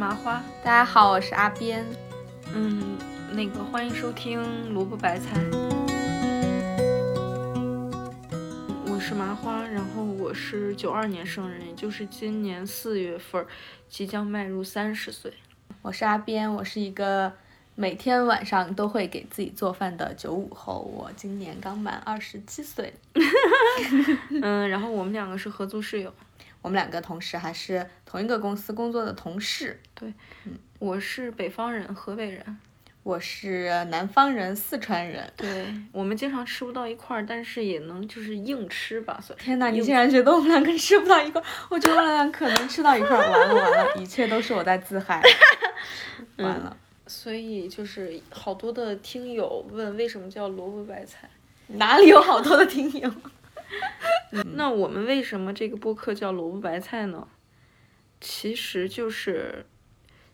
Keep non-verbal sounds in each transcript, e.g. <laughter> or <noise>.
麻花。大家好，我是阿边。嗯，那个欢迎收听萝卜白菜。我是麻花，然后我是九二年生人，也就是今年四月份即将迈入三十岁。我是阿边，我是一个每天晚上都会给自己做饭的九五后。我今年刚满二十七岁。<laughs> 嗯，然后我们两个是合租室友。我们两个同时还是同一个公司工作的同事。对，嗯，我是北方人，河北人；我是南方人，四川人。对，我们经常吃不到一块儿，但是也能就是硬吃吧。天哪，你竟然觉得我们两个吃不到一块儿？我觉得我们俩可能吃到一块儿。完了完了，一切都是我在自嗨。<laughs> 完了。所以就是好多的听友问为什么叫萝卜白菜？哪里有好多的听友？<laughs> 那我们为什么这个播客叫萝卜白菜呢？其实就是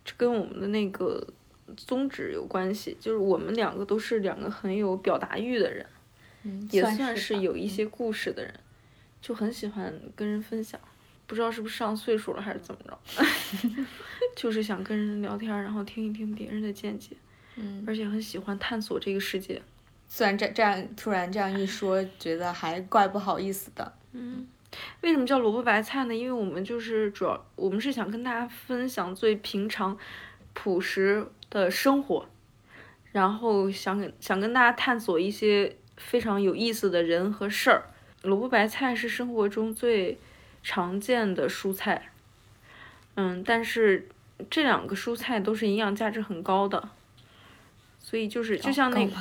这跟我们的那个宗旨有关系，就是我们两个都是两个很有表达欲的人，也算是有一些故事的人，就很喜欢跟人分享。不知道是不是上岁数了还是怎么着，<laughs> 就是想跟人聊天，然后听一听别人的见解，嗯，而且很喜欢探索这个世界。虽然这这样突然这样一说，觉得还怪不好意思的。嗯，为什么叫萝卜白菜呢？因为我们就是主要，我们是想跟大家分享最平常、朴实的生活，然后想跟想跟大家探索一些非常有意思的人和事儿。萝卜白菜是生活中最常见的蔬菜，嗯，但是这两个蔬菜都是营养价值很高的。所以就是就像那个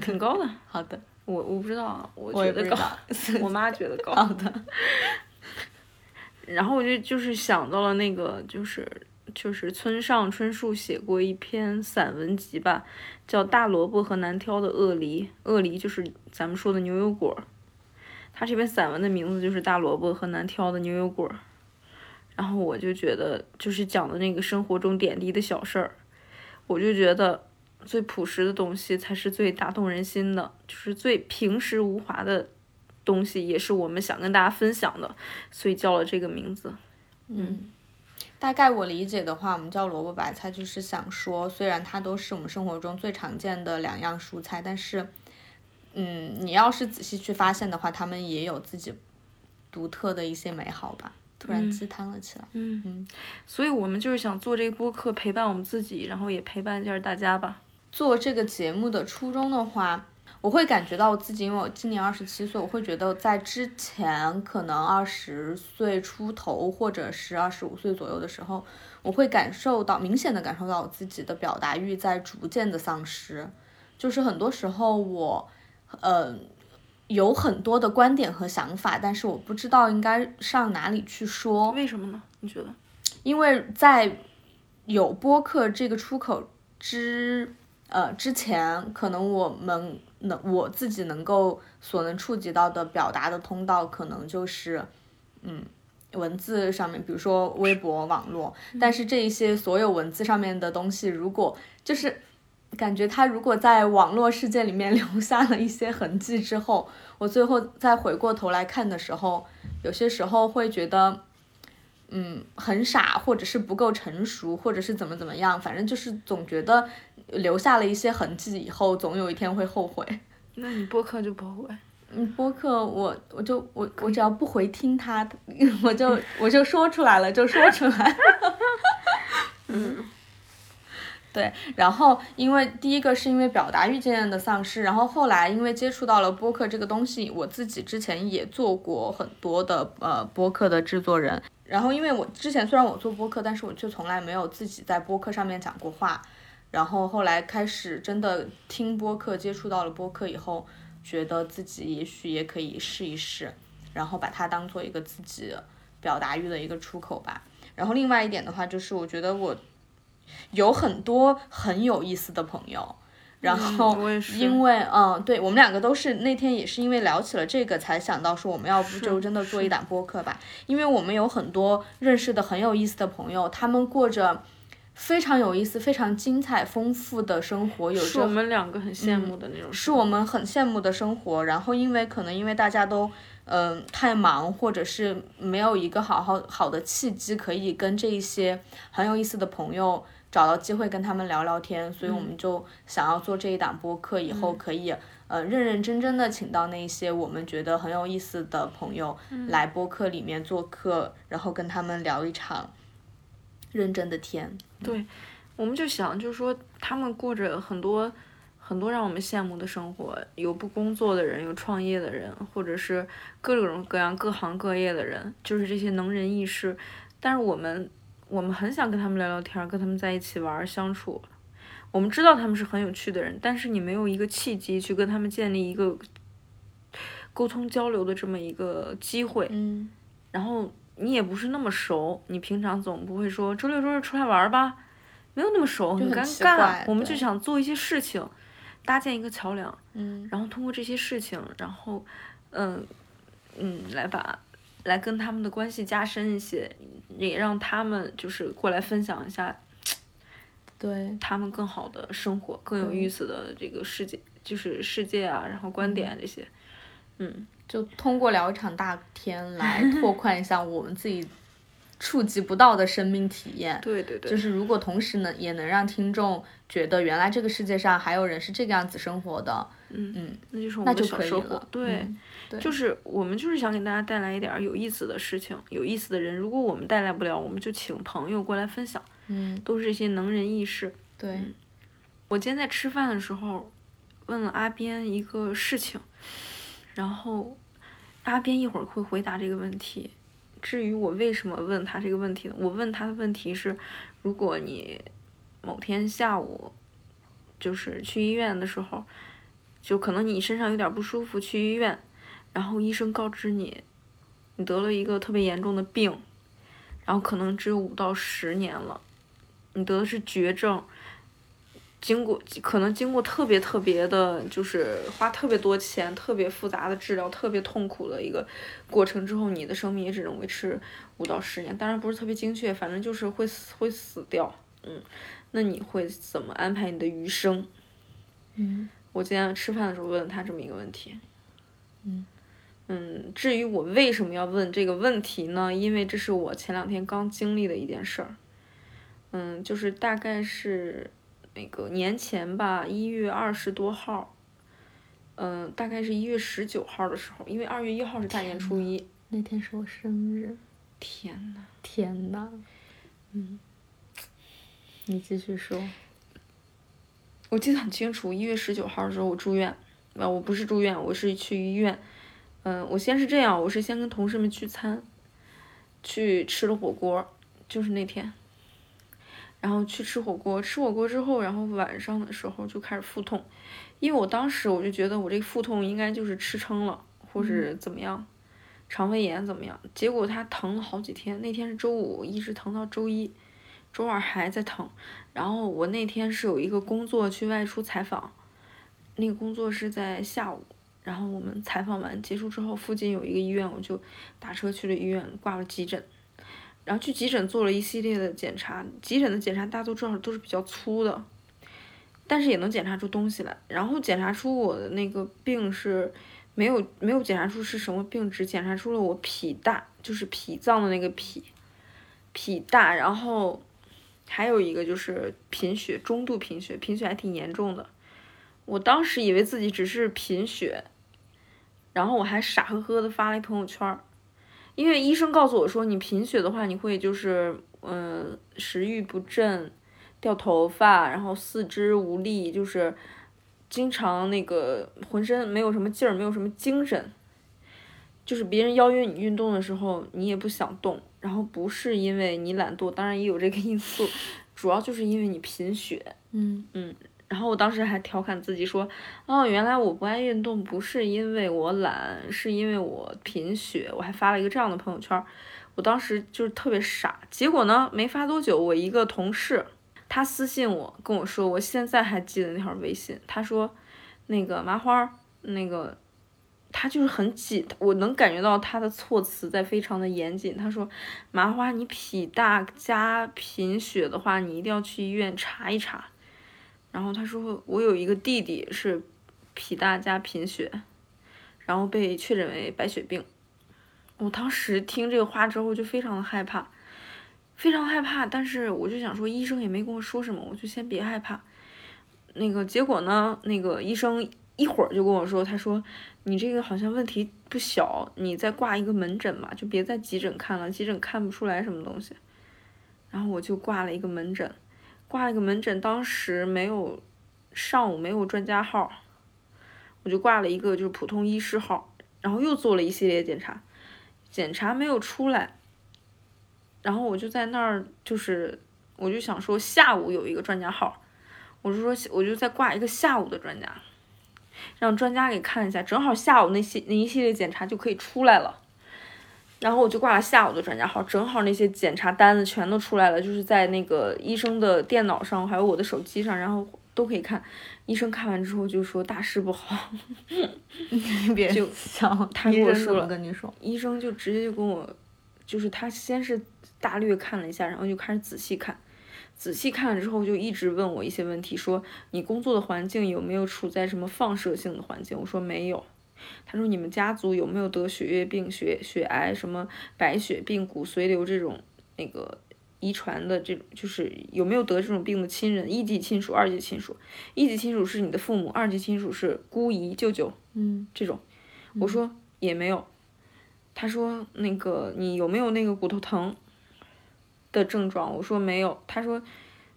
挺 <laughs> 高的，好的，我我不知道，我觉得高，<laughs> 我妈觉得高。<laughs> 好的。然后我就就是想到了那个，就是就是村上春树写过一篇散文集吧，叫《大萝卜和难挑的鳄梨》，鳄梨就是咱们说的牛油果。他这篇散文的名字就是《大萝卜和难挑的牛油果》。然后我就觉得，就是讲的那个生活中点滴的小事儿，我就觉得。最朴实的东西才是最打动人心的，就是最平实无华的东西，也是我们想跟大家分享的，所以叫了这个名字。嗯，大概我理解的话，我们叫萝卜白菜，就是想说，虽然它都是我们生活中最常见的两样蔬菜，但是，嗯，你要是仔细去发现的话，它们也有自己独特的一些美好吧。突然鸡汤了起来。嗯嗯，所以我们就是想做这个播客，陪伴我们自己，然后也陪伴一下大家吧。做这个节目的初衷的话，我会感觉到我自己，因为我今年二十七岁，我会觉得在之前可能二十岁出头或者是二十五岁左右的时候，我会感受到明显的感受到我自己的表达欲在逐渐的丧失，就是很多时候我，呃，有很多的观点和想法，但是我不知道应该上哪里去说。为什么呢？你觉得？因为在有播客这个出口之。呃，之前可能我们能我自己能够所能触及到的表达的通道，可能就是，嗯，文字上面，比如说微博、网络。但是这一些所有文字上面的东西，如果就是感觉它如果在网络世界里面 <laughs> 留下了一些痕迹之后，我最后再回过头来看的时候，有些时候会觉得。嗯，很傻，或者是不够成熟，或者是怎么怎么样，反正就是总觉得留下了一些痕迹，以后总有一天会后悔。<laughs> 那你播客就不后悔？嗯，播客我我就我我只要不回听他，<laughs> 我就我就说出来了，就说出来。<laughs> 嗯。对，然后因为第一个是因为表达欲渐渐的丧失，然后后来因为接触到了播客这个东西，我自己之前也做过很多的呃播客的制作人，然后因为我之前虽然我做播客，但是我却从来没有自己在播客上面讲过话，然后后来开始真的听播客，接触到了播客以后，觉得自己也许也可以试一试，然后把它当做一个自己表达欲的一个出口吧。然后另外一点的话，就是我觉得我。有很多很有意思的朋友，然后因为嗯，对我们两个都是那天也是因为聊起了这个，才想到说我们要不就真的做一档播客吧，因为我们有很多认识的很有意思的朋友，他们过着非常有意思、非常精彩、丰富的生活，有着我们两个很羡慕的那种，是我们很羡慕的生活。然后因为可能因为大家都。嗯、太忙，或者是没有一个好好好的契机可以跟这一些很有意思的朋友找到机会跟他们聊聊天，所以我们就想要做这一档播客，以后可以、呃认认真真的请到那些我们觉得很有意思的朋友来播客里面做客，然后跟他们聊一场认真的天。对，我们就想，就是说，他们过着很多很多让我们羡慕的生活，有不工作的人，有创业的人，或者是各种各样各行各业的人，就是这些能人异士。但是我们我们很想跟他们聊聊天儿，跟他们在一起玩儿相处。我们知道他们是很有趣的人，但是你没有一个契机去跟他们建立一个沟通交流的这么一个机会。嗯然后你也不是那么熟，你平常总不会说周六周日出来玩儿吧，没有那么熟，很尴尬。我们就想做一些事情，搭建一个桥梁，嗯然后通过这些事情，然后，嗯嗯，来把来跟他们的关系加深一些，也让他们就是过来分享一下 <tsk> 对，他们更好的生活，更有意思的这个世界，就是世界啊，然后观点啊这些，嗯，就通过聊一场大天来拓宽一下我们自己触及不到的生命体验。对对对，就是如果同时呢，也能让听众觉得原来这个世界上还有人是这个样子生活的，嗯嗯，那就是我们小收获，。对。嗯对就是我们就是想给大家带来一点儿有意思的事情，有意思的人。如果我们带来不了，我们就请朋友过来分享，嗯，都是这些能人异士。对，我今天在吃饭的时候问了阿边一个事情，然后阿边一会儿会回答这个问题。至于我为什么问他这个问题呢？我问他的问题是：如果你某天下午就是去医院的时候，就可能你身上有点不舒服，去医院，然后医生告知你你得了一个特别严重的病，然后可能只有五到十年了，你得的是绝症。经过可能经过特别特别的，就是花特别多钱、特别复杂的治疗、特别痛苦的一个过程之后，你的生命也只能维持五到十年，当然不是特别精确，反正就是会死会死掉。嗯，那你会怎么安排你的余生？嗯我今天吃饭的时候问了他这么一个问题。嗯嗯，至于我为什么要问这个问题呢？因为这是我前两天刚经历的一件事儿。嗯，就是大概是那个年前吧，一月二十多号，嗯，大概是一月十九号的时候，因为二月一号是大年初一。那天是我生日，天呐，天呐，嗯，<sniffs> 你继续说，我记得很清楚，一月十九号的时候我住院，啊，我不是住院，我是去医院。嗯，我先是这样，我是先跟同事们聚餐，去吃了火锅，就是那天。然后去吃火锅，吃火锅之后，然后晚上的时候就开始腹痛，因为我当时我就觉得我这个腹痛应该就是吃撑了，或是怎么样，肠胃炎怎么样？结果它疼了好几天，那天是周五，一直疼到周一，周二还在疼。然后我那天是有一个工作去外出采访，那个工作是在下午，然后我们采访完结束之后，附近有一个医院，我就打车去了医院挂了急诊，然后去急诊做了一系列的检查，急诊的检查大家都知道都是比较粗的，但是也能检查出东西来，然后检查出我的那个病是没有没有检查出是什么病，只检查出了我脾大，就是脾脏的那个脾，脾大，然后。还有一个就是贫血，中度贫血，贫血还挺严重的。我当时以为自己只是贫血，然后我还傻呵呵的发了一朋友圈儿，因为医生告诉我说，你贫血的话，你会就是嗯、呃食欲不振、掉头发，然后四肢无力，就是经常那个浑身没有什么劲儿，没有什么精神。就是别人邀约你运动的时候，你也不想动，然后不是因为你懒惰，当然也有这个因素，主要就是因为你贫血。嗯嗯然后我当时还调侃自己说，哦，原来我不爱运动不是因为我懒，是因为我贫血。我还发了一个这样的朋友圈，我当时就是特别傻。结果呢，没发多久，我一个同事他私信我跟我说，我现在还记得那条微信，他说，那个麻花，那个他就是很紧，我能感觉到他的措辞在非常的严谨。他说，麻花，你脾大加贫血的话，你一定要去医院查一查。然后他说，我有一个弟弟是脾大加贫血，然后被确诊为白血病，我当时听这个话之后就非常的害怕，非常害怕。但是我就想说，医生也没跟我说什么，我就先别害怕。那个结果呢？那个医生一会儿就跟我说，他说你这个好像问题不小，你再挂一个门诊吧，就别在急诊看了，急诊看不出来什么东西。然后我就挂了一个门诊，挂了一个门诊，当时没有上午没有专家号，我就挂了一个就是普通医师号，然后又做了一系列检查，检查没有出来，然后我就在那儿就是我就想说下午有一个专家号。我就说，我就再挂一个下午的专家，让专家给看一下，正好下午那些那一系列检查就可以出来了。然后我就挂了下午的专家号，正好那些检查单子全都出来了，就是在那个医生的电脑上，还有我的手机上，然后都可以看。医生看完之后就说大事不好，你 <laughs> 别就笑。他跟我说了，跟你说，医生就直接就跟我，就是他先是大略看了一下，然后就开始仔细看。仔细看了之后，就一直问我一些问题，说你工作的环境有没有处在什么放射性的环境？我说没有。他说你们家族有没有得血液病、血血癌、什么白血病、骨髓瘤这种那个遗传的这种，就是有没有得这种病的亲人？一级亲属、二级亲属。一级亲属是你的父母，二级亲属是姑姨、舅舅，嗯，这种。我说也没有。他说那个你有没有那个骨头疼？的症状，我说没有，他说，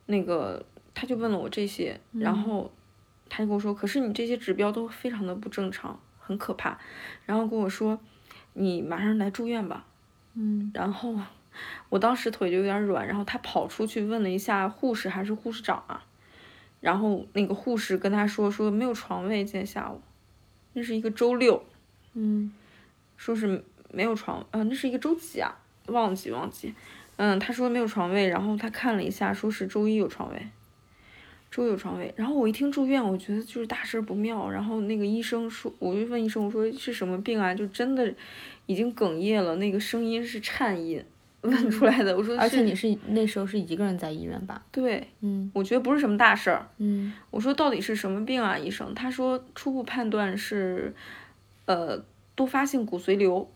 那个他就问了我这些，然后他就跟我说，可是你这些指标都非常的不正常，很可怕，然后跟我说，你马上来住院吧，嗯，然后我当时腿就有点软，然后他跑出去问了一下护士还是护士长啊，然后那个护士跟他说说没有床位，今天下午，那是一个周六，嗯，说是没有床，呃，那是一个周几啊？忘记忘记。嗯，他说没有床位，然后他看了一下，说是周一有床位，周有床位。然后我一听住院，我觉得就是大事不妙。然后那个医生说，我就问医生，我说是什么病啊？就真的已经哽咽了，那个声音是颤音问出来的。我说，而且你是那时候是一个人在医院吧？对，嗯，我觉得不是什么大事儿。嗯，我说到底是什么病啊，医生？他说初步判断是，呃，多发性骨髓瘤。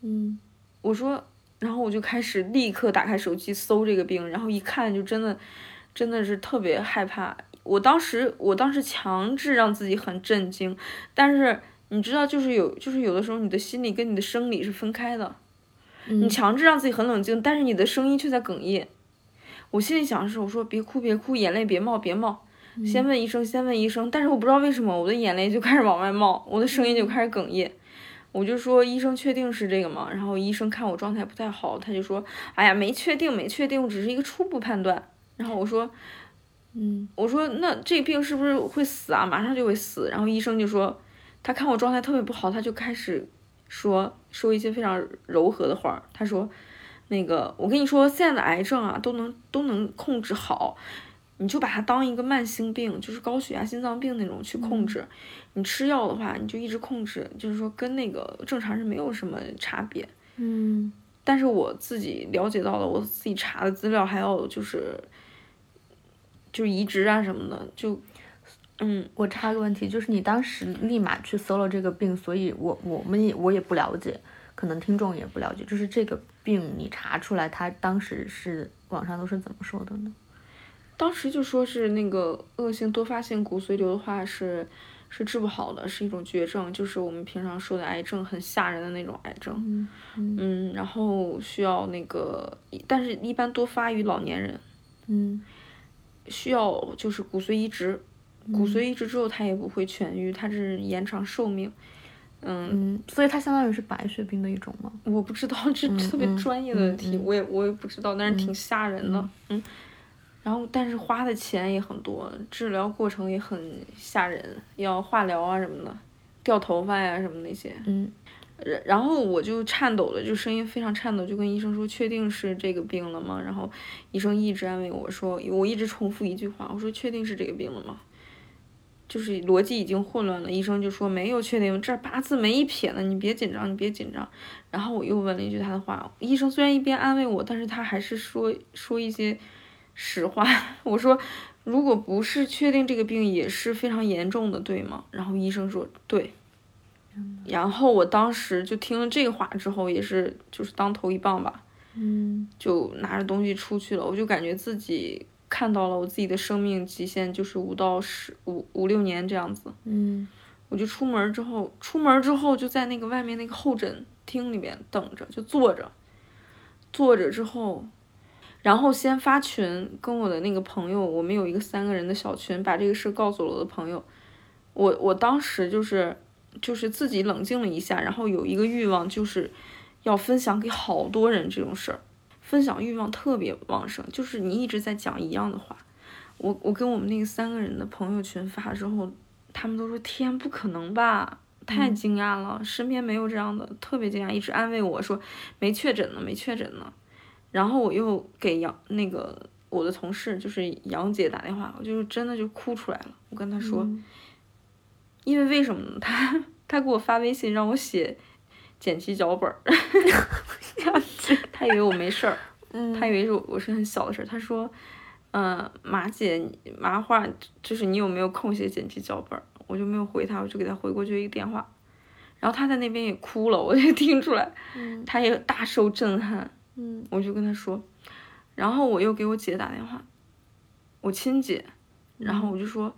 嗯，我说。然后我就开始立刻打开手机搜这个病，然后一看就真的，真的是特别害怕。我当时，我当时强制让自己很震惊，但是你知道，就是有，就是有的时候你的心理跟你的生理是分开的。你强制让自己很冷静，但是你的声音却在哽咽。我心里想的是，我说别哭别哭，眼泪别冒别冒，先问医生先问医生。但是我不知道为什么我的眼泪就开始往外冒，我的声音就开始哽咽。我就说医生确定是这个吗？然后医生看我状态不太好，他就说，哎呀，没确定，没确定，只是一个初步判断。然后我说，嗯，我说那这病是不是会死啊？马上就会死。然后医生就说，他看我状态特别不好，他就开始说说一些非常柔和的话。他说，那个我跟你说，现在的癌症啊都能都能控制好。你就把它当一个慢性病，就是高血压、心脏病那种去控制。你吃药的话，你就一直控制，就是说跟那个正常人没有什么差别。嗯。但是我自己了解到了，我自己查的资料还有就是，就是移植啊什么的，就，嗯，我插个问题，就是你当时立马去搜了这个病，所以我我们也我也不了解，可能听众也不了解，就是这个病你查出来，他当时是网上都是怎么说的呢？当时就说是那个恶性多发性骨髓瘤的话是是治不好的，是一种绝症，就是我们平常说的癌症，很吓人的那种癌症。嗯嗯，然后需要那个，但是一般多发于老年人。嗯，需要就是骨髓移植，骨髓移植之后它也不会痊愈，它是延长寿命。嗯嗯，所以它相当于是白血病的一种吗？我不知道，<laughs> 这特别专业的问题，我也我也不知道，但是挺吓人的。嗯。然后，但是花的钱也很多，治疗过程也很吓人，要化疗啊什么的，掉头发呀什么那些。嗯，然后我就颤抖的，就声音非常颤抖，就跟医生说：“确定是这个病了吗？”然后医生一直安慰我说：“我一直重复一句话，我说确定是这个病了吗？”就是逻辑已经混乱了。医生就说：“没有确定，这八字没一撇呢，你别紧张，你别紧张。”然后我又问了一句他的话，医生虽然一边安慰我，但是他还是说说一些。实话，<laughs> 我说，如果不是确定这个病也是非常严重的，对吗？然后医生说对，然后我当时就听了这个话之后，也是就是当头一棒吧，嗯就拿着东西出去了。我就感觉自己看到了我自己的生命极限，就是五到十五五六年这样子。嗯我就出门之后，出门之后就在那个外面那个候诊厅里面等着，就坐着，坐着之后，然后先发群跟我的那个朋友，我们有一个三个人的小群，把这个事告诉了我的朋友。我我当时就是就是自己冷静了一下，然后有一个欲望就是要分享给好多人这种事儿，分享欲望特别旺盛，就是你一直在讲一样的话。我我跟我们那个三个人的朋友群发之后，他们都说天不可能吧，太惊讶了，身边没有这样的，特别惊讶，一直安慰我说没确诊呢，没确诊呢。然后我又给杨那个我的同事就是杨姐打电话，我就是真的就哭出来了。我跟她说，因为为什么呢？他他给我发微信让我写剪辑脚本儿，<laughs> 他以为我没事儿，<laughs> 他以为是我我是很小的事儿。他说，呃，马姐麻花就是你有没有空写剪辑脚本儿？我就没有回他，我就给他回过去一个电话。然后他在那边也哭了，我就 <laughs> 听出来，他也大受震撼。嗯我就跟他说，然后我又给我姐打电话，我亲姐，然后我就说，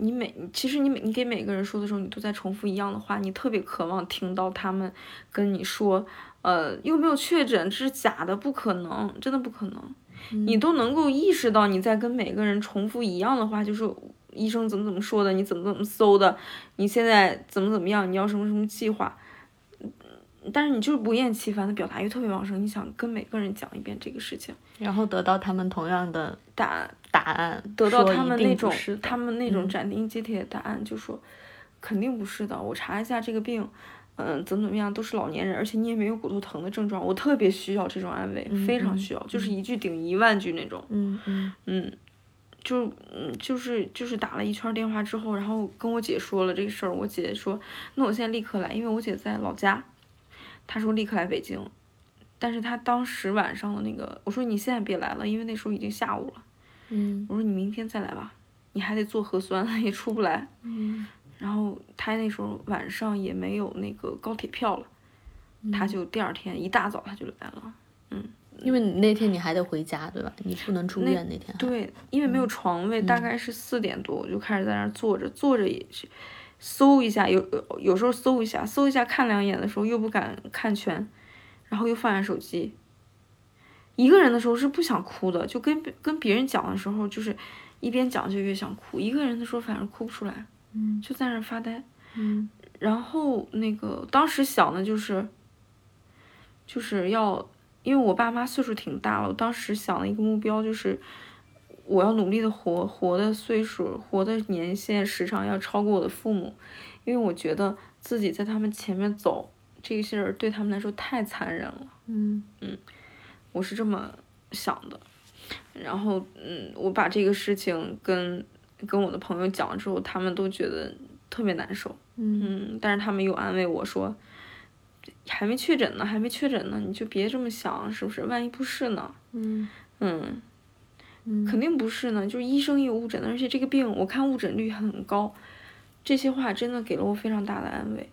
你每其实你每你给每个人说的时候，你都在重复一样的话，你特别渴望听到他们跟你说，呃，又没有确诊，这是假的，不可能，真的不可能。你都能够意识到你在跟每个人重复一样的话，就是医生怎么怎么说的，你怎么怎么搜的，你现在怎么怎么样，你要什么什么计划。但是你就是不厌其烦的表达欲特别旺盛，你想跟每个人讲一遍这个事情，然后得到他们同样的答案答案，得到他们那种他们那种嗯斩钉截铁的答案，就说肯定不是的。我查一下这个病，嗯，怎么怎么样，都是老年人，而且你也没有骨头疼的症状。我特别需要这种安慰，非常嗯需要，就是一句顶一万句那种。嗯嗯嗯，就嗯就是就是打了一圈电话之后，然后跟我姐说了这个事儿，我姐说那我现在立刻来，因为我姐在老家，她说立刻来北京，但是他当时晚上的那个，我说你现在别来了，因为那时候已经下午了。嗯我说你明天再来吧，你还得做核酸，<laughs> 也出不来。嗯然后他那时候晚上也没有那个高铁票了，他就第二天一大早他就来了。嗯因为你那天你还得回家，对吧？你不能出那院那天还。对，因为没有床位，大概是四点多我就开始在那儿坐着，坐着也是搜一下，有有时候搜一下，搜一下看两眼的时候又不敢看全，然后又放下手机。一个人的时候是不想哭的，就跟跟别人讲的时候，就是一边讲就越想哭；一个人的时候反而哭不出来，嗯就在那儿发呆。嗯然后那个当时想的就是，就是要，因为我爸妈岁数挺大了，我当时想的一个目标就是，我要努力的活，活的岁数，活的年限时长要超过我的父母，因为我觉得自己在他们前面走，这个事儿对他们来说太残忍了。嗯我是这么想的。然后，嗯，我把这个事情跟跟我的朋友讲了之后，他们都觉得特别难受。嗯嗯，但是他们又安慰我说，还没确诊呢，还没确诊呢，你就别这么想，是不是？万一不是呢？嗯嗯，嗯肯定不是呢。就是医生也有误诊的，而且这个病我看误诊率很高。这些话真的给了我非常大的安慰。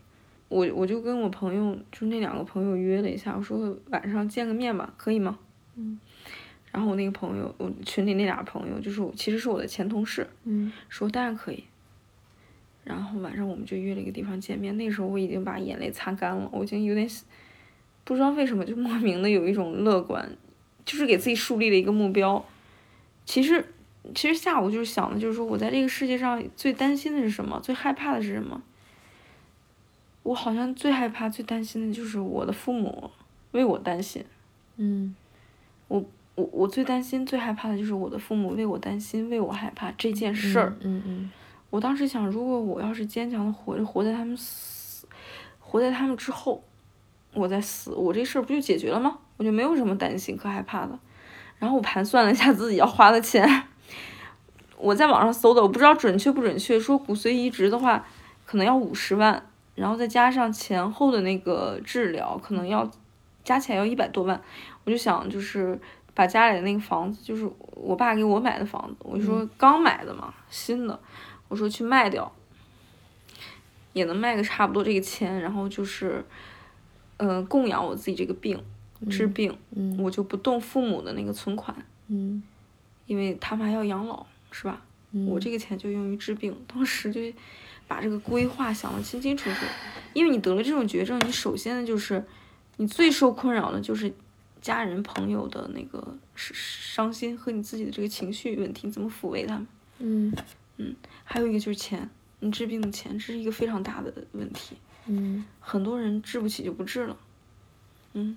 我我就跟我朋友，就那两个朋友约了一下，我说晚上见个面吧，可以吗？嗯。然后我那个朋友，我群里那俩朋友，就是我其实是我的前同事，嗯说当然可以。然后晚上我们就约了一个地方见面，那时候我已经把眼泪擦干了，我已经有点不知道为什么就莫名的有一种乐观，就是给自己树立了一个目标。其实其实下午就是想的，就是说我在这个世界上最担心的是什么，最害怕的是什么。我好像最害怕、最担心的就是我的父母为我担心。嗯我我我最担心、最害怕的就是我的父母为我担心、为我害怕这件事儿。嗯嗯我当时想，如果我要是坚强的活着，活在他们死，活在他们之后，我再死，我这事儿不就解决了吗？我就没有什么担心可害怕的。然后我盘算了一下自己要花的钱，我在网上搜的，我不知道准确不准确，说骨髓移植的话可能要五十万，然后再加上前后的那个治疗，可能要加起来要一百多万。我就想，就是把家里的那个房子，就是我爸给我买的房子，我就说刚买的嘛，新的。我说去卖掉，也能卖个差不多这个钱，然后就是，呃，供养我自己这个病，治病，嗯我就不动父母的那个存款，嗯因为他们还要养老，是吧？嗯我这个钱就用于治病，当时就把这个规划想得清清楚楚。因为你得了这种绝症，你首先呢就是你最受困扰的就是家人朋友的那个伤伤心和你自己的这个情绪问题，你怎么抚慰他们？嗯还有一个就是钱，你治病的钱，这是一个非常大的问题。嗯很多人治不起就不治了，嗯，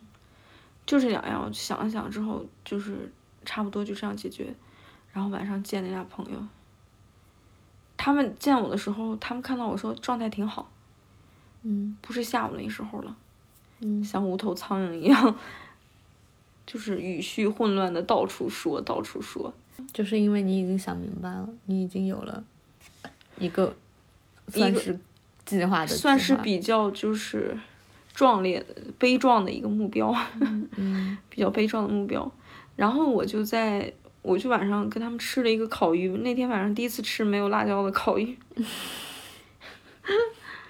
就这两样，我想了想之后，就是差不多就这样解决。然后晚上见那俩朋友，他们见我的时候，他们看到我说状态挺好，嗯不是下午那时候了，嗯像无头苍蝇一样，<laughs> 就是语序混乱的到处说，到处说。就是因为你已经想明白了，你已经有了一个算是计划的计划，算是比较就是壮烈的、悲壮的一个目标，<laughs> 嗯比较悲壮的目标。然后我就在，我就晚上跟他们吃了一个烤鱼，那天晚上第一次吃没有辣椒的烤鱼。<laughs>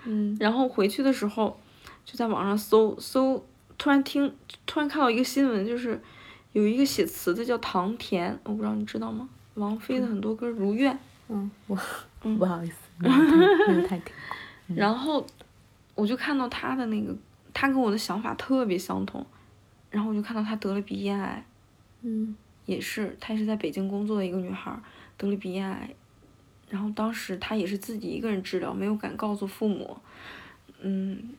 嗯然后回去的时候，就在网上搜搜，突然听，突然看到一个新闻，就是有一个写词的叫唐田，我不知道你知道吗？王菲的很多歌《如愿》，嗯，我嗯不好意思，没有太听，然后我就看到他的那个，她跟我的想法特别相同，然后我就看到他得了鼻咽癌，嗯也是她也是在北京工作的一个女孩儿，得了鼻咽癌，然后当时她也是自己一个人治疗，没有敢告诉父母，嗯，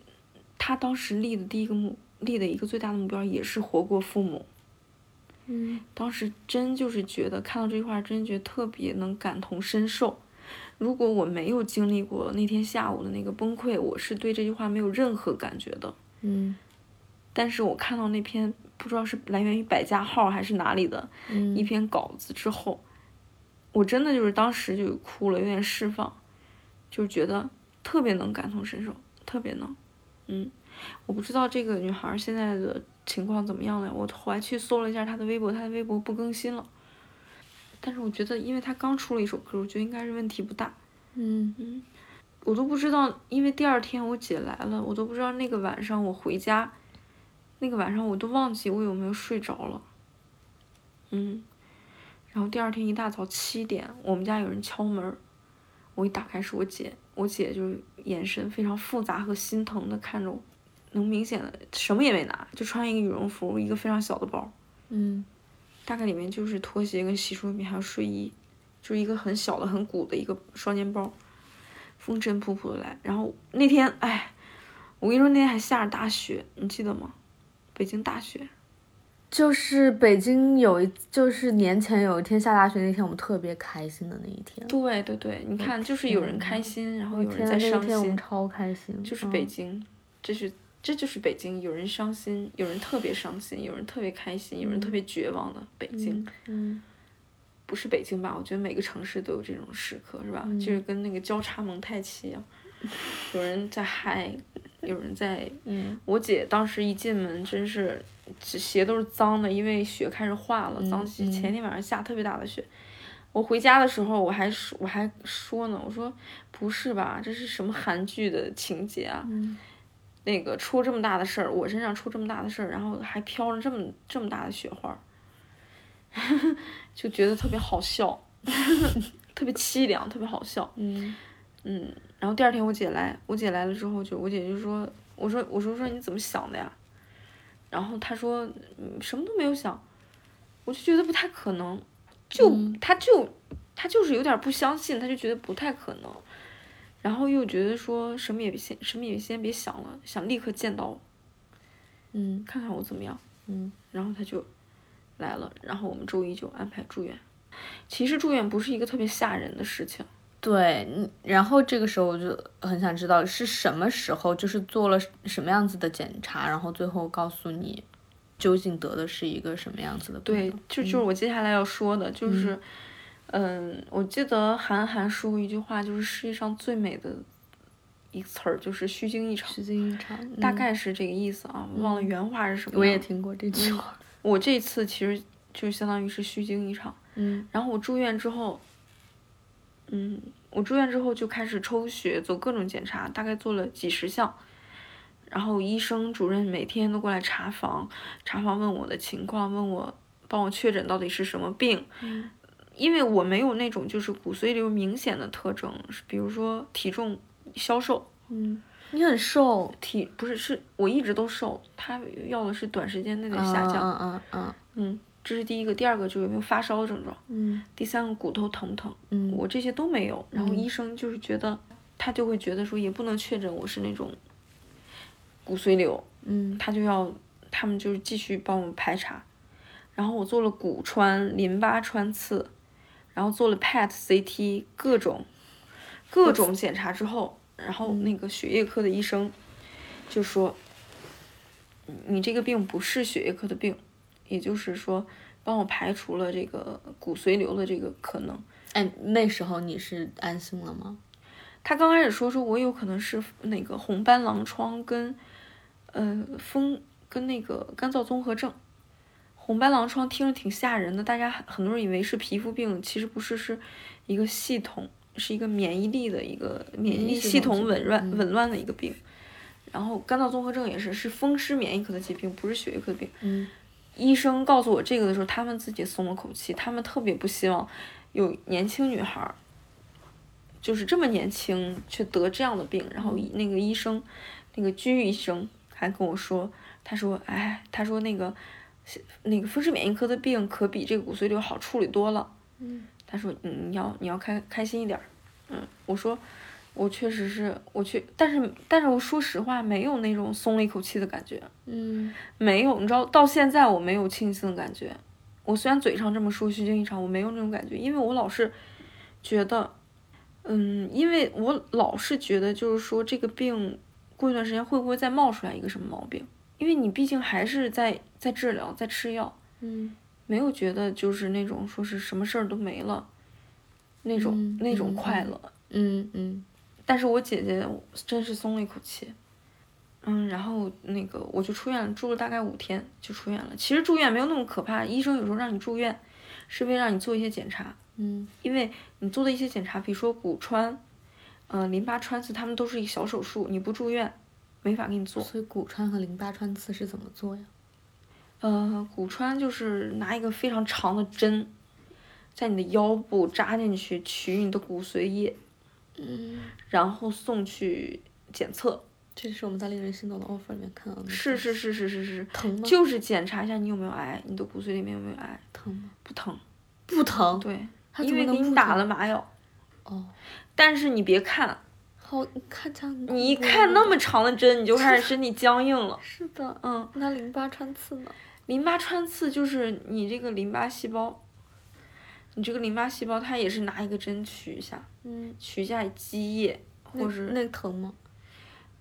她当时立的第一个目立的一个最大的目标也是活过父母，嗯当时真就是觉得看到这句话，真觉得特别能感同身受。如果我没有经历过那天下午的那个崩溃，我是对这句话没有任何感觉的。嗯但是我看到那篇不知道是来源于百家号还是哪里的一嗯篇稿子之后，我真的就是当时就哭了，有点释放，就是觉得特别能感同身受，特别能。嗯，我不知道这个女孩现在的情况怎么样了，我后来去搜了一下她的微博，她的微博不更新了。但是我觉得，因为她刚出了一首歌，我觉得应该是问题不大。嗯嗯我都不知道，因为第二天我姐来了，我都不知道那个晚上我回家，那个晚上我都忘记我有没有睡着了。嗯，然后第二天一大早七点，我们家有人敲门儿，我一打开是我姐，我姐就眼神非常复杂和心疼的看着我，能明显的什么也没拿，就穿一个羽绒服，一个非常小的包，嗯大概里面就是拖鞋跟洗漱用品还有睡衣，就是一个很小的很鼓的一个双肩包，风尘仆仆的来。然后那天，哎，我跟你说那天还下着大雪，你记得吗？北京大雪。就是北京有一，就是年前有一天下大雪那天，我们特别开心的那一天。对对对，你看，就是有人开心，然后有人在伤心，那天我们超开心。就是嗯北京，这是这就是北京，有人伤心，有人特别伤心，有人特别开心，有人特别绝望的北京。嗯不是北京吧？我觉得每个城市都有这种时刻，是吧？就是跟那个交叉蒙太奇一样，<laughs> 有人在嗨，有人在。嗯我姐当时一进门，真是这鞋都是脏的，因为雪开始化了，脏鞋。嗯前天晚上下特别大的雪，我回家的时候我还说我还说呢，我说不是吧，这是什么韩剧的情节啊？嗯那个出这么大的事儿，我身上出这么大的事儿，然后还飘着这么这么大的雪花儿，<laughs> 就觉得特别好笑，<laughs> 特别凄凉，特别好笑。嗯嗯，然后第二天我姐来，我姐来了之后就，我姐就说，我说我说说你怎么想的呀？然后她说，嗯，什么都没有想，我就觉得不太可能，就、嗯她就她就是有点不相信，她就觉得不太可能，然后又觉得说什么也别先什么也先别想了，想立刻见到我，嗯看看我怎么样。嗯然后她就来了，然后我们周一就安排住院。其实住院不是一个特别吓人的事情。对，嗯然后这个时候我就很想知道是什么时候，就是做了什么样子的检查，然后最后告诉你究竟得的是一个什么样子的病对症，就就是我接下来要说的，就是，嗯，我记得韩寒说过一句话，就是世界上最美的一个词儿就是虚惊一场，虚惊一场，大嗯概是这个意思啊，我忘了原话是什么。我也，听过这句话。我这次其实就相当于是虚惊一场。嗯然后我住院之后，嗯，我住院之后就开始抽血，做各种检查，大概做了几十项。然后医生主任每天都过来查房，查房问我的情况，问我帮我确诊到底是什么病。嗯因为我没有那种就是骨髓瘤明显的特征，是比如说体重消瘦，嗯，你很瘦，体不是是我一直都瘦，他要的是短时间内的下降。嗯嗯嗯。嗯，这是第一个，第二个就有没有发烧症状，嗯。第三个骨头疼不疼，嗯。我这些都没有。然后嗯医生就是觉得，他就会觉得说也不能确诊我是那种骨髓瘤，嗯。他就要他们就是继续帮我排查，然后我做了骨穿、淋巴穿刺，然后做了 PET、CT 各种各种检查之后，然后那个血液科的医生就说，你这个病不是血液科的病，也就是说帮我排除了这个骨髓瘤的这个可能。哎，那时候你是安心了吗？他刚开始说说我有可能是那个红斑狼疮跟，呃风跟那个干燥综合症。红斑狼疮听着挺吓人的，大家很很多人以为是皮肤病，其实不是，是一个系统，是一个免疫力的一个免疫系统紊乱嗯紊乱的一个病。然后干燥综合症也是是风湿免疫科的疾病，不是血液科的病。嗯医生告诉我这个的时候，他们自己松了口气，他们特别不希望有年轻女孩儿，就是这么年轻却得这样的病。然后那个医生，那个居医生还跟我说，他说，哎，他说那个那个风湿免疫科的病可比这个骨髓瘤好处理多了。嗯他说，嗯，你要你要开开心一点儿。嗯，我说。我确实是，我去，但是但是我说实话，没有那种松了一口气的感觉。嗯没有，你知道，到现在我没有庆幸的感觉。我虽然嘴上这么说虚惊一场，我没有那种感觉，因为我老是觉得，嗯，因为我老是觉得，就是说这个病过一段时间会不会再冒出来一个什么毛病？因为你毕竟还是在在治疗，在吃药，嗯没有觉得就是那种说是什么事儿都没了，那种、嗯那种嗯快乐。嗯嗯但是我姐姐真是松了一口气，嗯，然后那个我就出院了，住了大概五天就出院了。其实住院没有那么可怕，医生有时候让你住院，是为了让你做一些检查，嗯因为你做的一些检查，比如说骨穿，嗯、淋巴穿刺，他们都是一个小手术，你不住院没法给你做。所以骨穿和淋巴穿刺是怎么做呀？呃，骨穿就是拿一个非常长的针，在你的腰部扎进去，取你的骨髓液，嗯，然后送去检测。这是我们在《令人心动的 offer》里面看到的。是是是是是是，疼吗？就是检查一下你有没有癌，你的骨髓里面有没有癌，疼吗？不疼。不疼。对，它因为给你打了麻药，哦，但是你别看，好看这样。你一看那么长的针，你就开始身体僵硬了。<laughs> 是的，嗯，那淋巴穿刺呢？淋巴穿刺就是你这个淋巴细胞，你这个淋巴细胞它也是拿一个针取一下，嗯，取一下积液，或是那疼吗？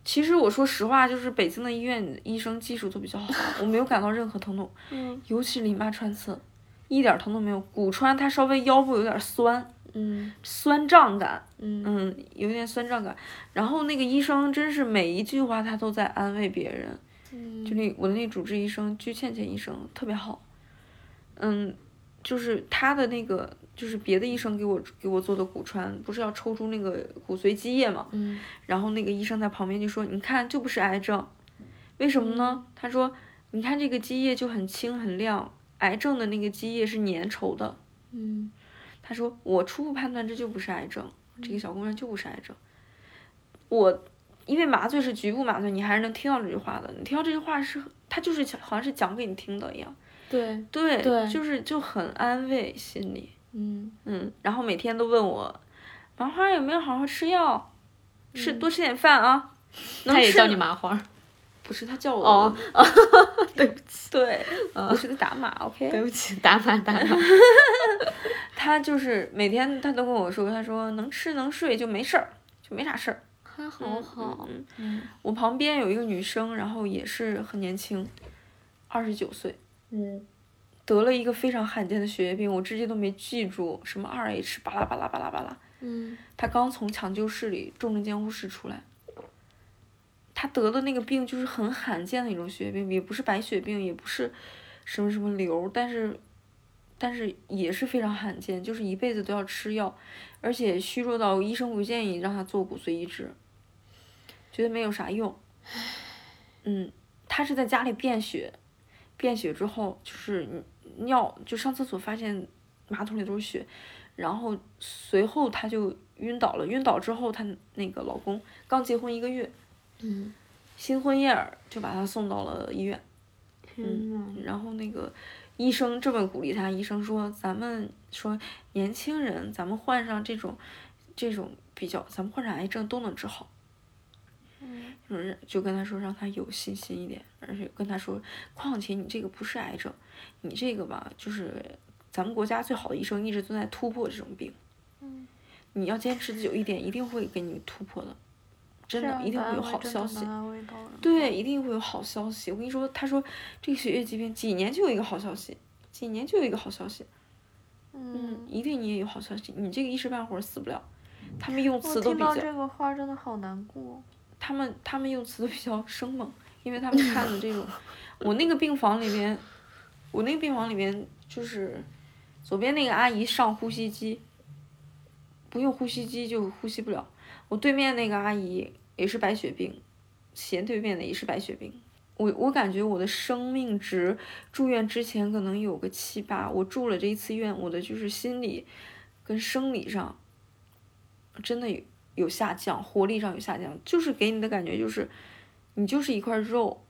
其实我说实话，就是北京的医院医生技术都比较好，我没有感到任何疼痛，<laughs> 嗯尤其淋巴穿刺，一点疼都没有。骨穿它稍微腰部有点酸，嗯酸胀感，嗯嗯，有点酸胀感。然后那个医生真是每一句话他都在安慰别人，嗯就那我的那主治医生鞠倩倩医生特别好，嗯，就是他的那个就是别的医生给我给我做的骨穿，不是要抽出那个骨髓积液嘛，嗯然后那个医生在旁边就说：“你看，就不是癌症，为什么呢？”他说：“你看这个积液就很清很亮，癌症的那个积液是粘稠的。嗯”他说：“我初步判断这就不是癌症，这个小姑娘就不是癌症。我因为麻醉是局部麻醉，你还是能听到这句话的。你听到这句话是，他就是好像是讲给你听的一样。对，对，对就是就很安慰心里。嗯嗯，然后每天都问我，麻花有没有好好吃药，吃嗯多吃点饭啊。<laughs> 能吃他也叫你麻花。不是他叫我哦，<laughs> 对不起，对，我是个打码，OK。<laughs> 对不起，打码打码。他就是每天他都跟我说，他说能吃能睡就没事儿，就没啥事儿。还好好。嗯，嗯我旁边有一个女生，然后也是很年轻，二十九岁，嗯得了一个非常罕见的血液病，我至今都没记住什么二 H 巴拉巴拉巴拉巴拉。嗯她刚从抢救室里重症监护室出来，她得的那个病就是很罕见的一种血液病，也不是白血病，也不是什么什么瘤，但是但是也是非常罕见，就是一辈子都要吃药，而且虚弱到医生不建议让他做骨髓移植，觉得没有啥用。嗯，他是在家里便血，便血之后就是尿，就上厕所发现马桶里都是血，然后随后他就晕倒了。晕倒之后，她那个老公刚结婚一个月，嗯，新婚燕尔就把她送到了医院。天呐，然后那个医生这么鼓励他，医生说：“咱们说年轻人，咱们患上这种这种比较，咱们患上癌症都能治好。”嗯，就是就跟他说，让他有信心一点，而且跟他说，况且你这个不是癌症，你这个吧，就是咱们国家最好的医生一直都在突破这种病。嗯，你要坚持久一点，一定会给你突破的，真的一定会有好消息。对，一定会有好消息。我跟你说，他说这个血液疾病几年就有一个好消息，几年就有一个好消息。嗯，一定你也有好消息，你这个一时半会儿死不了。他们用词都比较。我听到这个话真的好难过。他们他们用词都比较生猛，因为他们看的这种，<laughs> 我那个病房里边，我那个病房里边就是左边那个阿姨上呼吸机，不用呼吸机就呼吸不了。我对面那个阿姨也是白血病，斜对面的也是白血病。我我感觉我的生命值住院之前可能有个七八，我住了这一次院，我的就是心理跟生理上真的有。下降，活力上有下降，就是给你的感觉就是，你就是一块肉。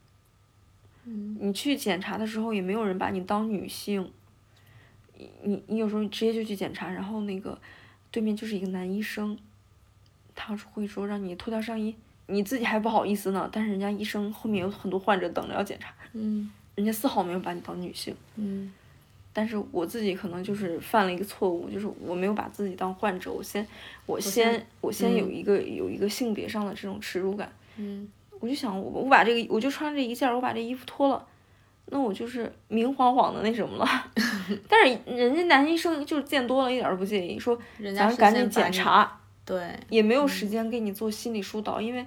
嗯。你去检查的时候也没有人把你当女性。你你有时候直接就去检查，然后那个对面就是一个男医生，他会说让你脱掉上衣，你自己还不好意思呢，但是人家医生后面有很多患者等着要检查。嗯。人家丝毫没有把你当女性。嗯。但是我自己可能就是犯了一个错误，就是我没有把自己当患者，我先，我先，我先有一个有一个性别上的这种耻辱感，嗯，我就想我我把这个我就穿这一件，我把这衣服脱了，那我就是明晃晃的那什么了，<laughs> 但是人家男医生就是见多了一点都不介意，说咱赶紧检查，对，也没有时间给你做心理疏导，因为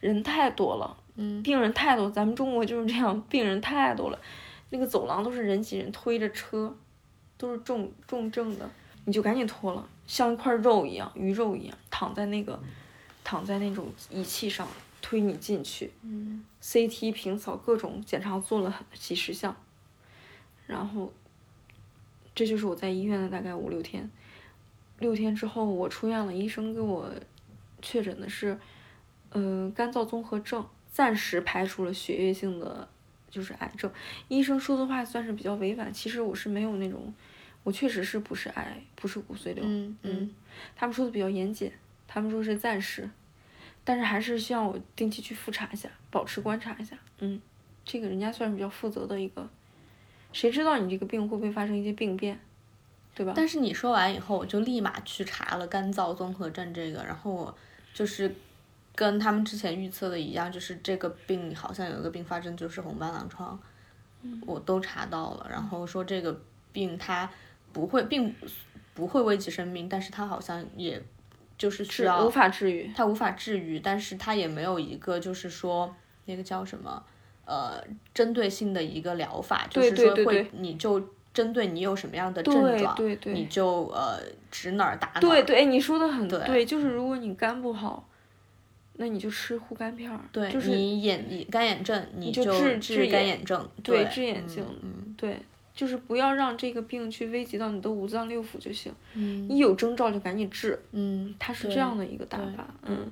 人太多了，嗯，病人太多，咱们中国就是这样，病人太多了。那个走廊都是人挤人，推着车，都是重重症的，你就赶紧脱了，像一块肉一样，鱼肉一样，躺在那个，躺在那种仪器上推你进去，嗯，CT 平扫各种检查做了几十项，然后，这就是我在医院的大概五六天，六天之后我出院了，医生给我确诊的是，呃，干燥综合症，暂时排除了血液性的。就是癌症，医生说的话算是比较委婉。其实我是没有那种，我确实是不是癌，不是骨髓瘤。嗯嗯，他们说的比较严谨，他们说是暂时，但是还是希望我定期去复查一下，保持观察一下。嗯，这个人家算是比较负责的一个，谁知道你这个病会不会发生一些病变，对吧？但是你说完以后，我就立马去查了干燥综合症这个，然后我就是。跟他们之前预测的一样，就是这个病好像有一个并发症，就是红斑狼疮，我都查到了。然后说这个病它不会，并不会危及生命，但是它好像也就是需要无法治愈，它无法治愈，但是它也没有一个就是说那个叫什么呃针对性的一个疗法，就是说会你就针对你有什么样的症状，你就呃指哪儿打哪儿。对对，你说的很对，就是如果你肝不好。那你就吃护肝片儿，对，就是你眼干眼症，你就治治干眼症，对，治眼睛，嗯，对，就是不要让这个病去危及到你的五脏六腑就行，嗯，一有征兆就赶紧治，嗯，它是这样的一个打法，嗯，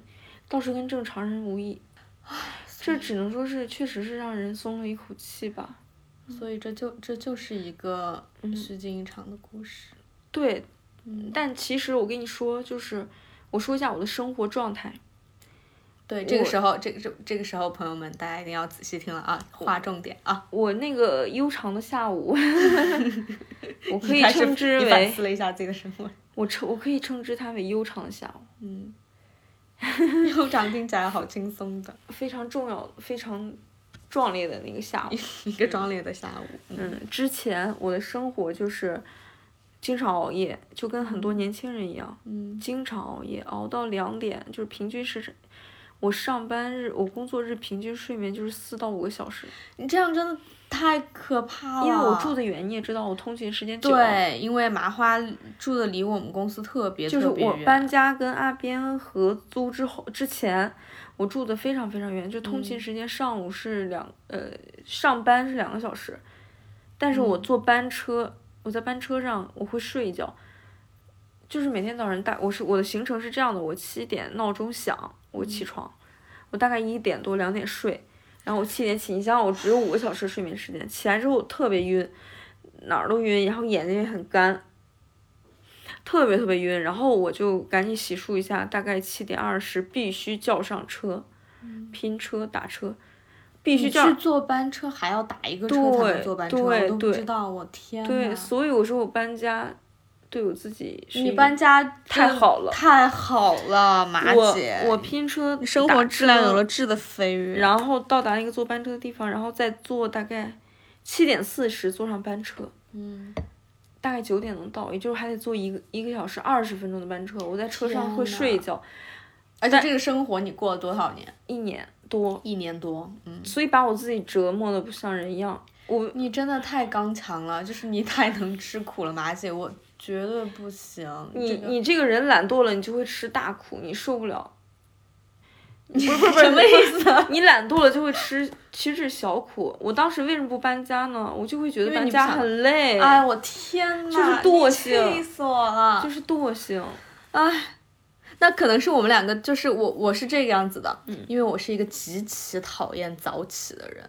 倒是跟正常人无异，唉，这只能说是确实是让人松了一口气吧，所以这就这就是一个虚惊一场的故事，对，但其实我跟你说，就是我说一下我的生活状态。对，这个时候，这个这这个时候，朋友们，大家一定要仔细听了啊，划重点啊！我那个悠长的下午，<laughs> 我可以称之为反思了一下自己的生活。我称我可以称之它为悠长的下午。嗯，<laughs> 悠长听起来好轻松的，非常重要、非常壮烈的那个下午，<laughs> 一个壮烈的下午。嗯，之前我的生活就是经常熬夜，就跟很多年轻人一样，嗯，经常熬夜，熬到两点，就是平均是。我上班日，我工作日平均睡眠就是四到五个小时。你这样真的太可怕了。因为我住的远，你也知道，我通勤时间久。对，因为麻花住的离我们公司特别就是我搬家跟阿边合租之后之前，我住的非常非常远，就通嗯勤时间上午是两、呃上班是两个小时，但是我坐班车，我在班车上我会睡一觉，就是每天早上大我是我的行程是这样的，我七点闹钟响我嗯起床，我大概一点多两点睡，然后我七点起，你想想我只有五个小时睡眠时间，起来之后我特别晕，哪儿都晕，然后眼睛也很干。特别特别晕，然后我就赶紧洗漱一下，大概七点二十必须叫上车，拼车打车，必须叫去坐班车还要打一个车才能对坐班车，对我都不对知道，我天对，所以我说我搬家对我自己是你搬家太好了太好了，马姐，我拼车生活质量有了质的飞跃。然后到达一个坐班车的地方，然后再坐大概七点四十坐上班车，嗯，大概九点能到，也就是还得坐一个一个小时二十分钟的班车。我在车上会睡一觉，而且这个生活你过了多少年？一年多，一年多，嗯，所以把我自己折磨的不像人一样。我你真的太刚强了，就是你太能吃苦了，马姐，我绝对不行。你这个你这个人懒惰了，你就会吃大苦，你受不了。<laughs> 不是不是不是什么意思？你懒惰了就会吃吃这小苦。我当时为什么不搬家呢？我就会觉得搬家很累，哎，我天呐，就是惰性气死我了。就是惰性。哎那可能是我们两个，就是我我是这个样子的，嗯因为我是一个极其讨厌早起的人，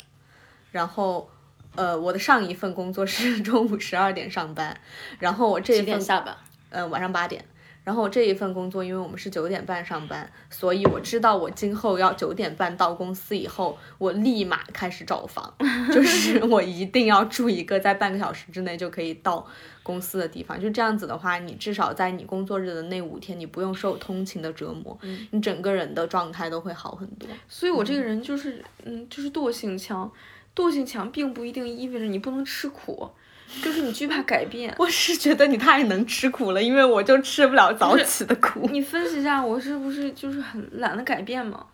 然后。呃，我的上一份工作是 <laughs> 中午十二点上班，然后我这一份下班？嗯，晚上八点。然后我这一份工作，因为我们是九点半上班，所以我知道我今后要九点半到公司以后，我立马开始找房，就 <laughs> 是我一定要住一个在半个小时之内就可以到公司的地方。就这样子的话，你至少在你工作日的那五天，你不用受通勤的折磨，你整个人的状态都会好很多。所以我这个人就是，嗯，就是惰性强。惰性强并不一定意味着你不能吃苦，就是你惧怕 <laughs> 改变。我是觉得你太能吃苦了，因为我就吃不了早起的苦。你分析一下，我是不是就是很懒得改变吗？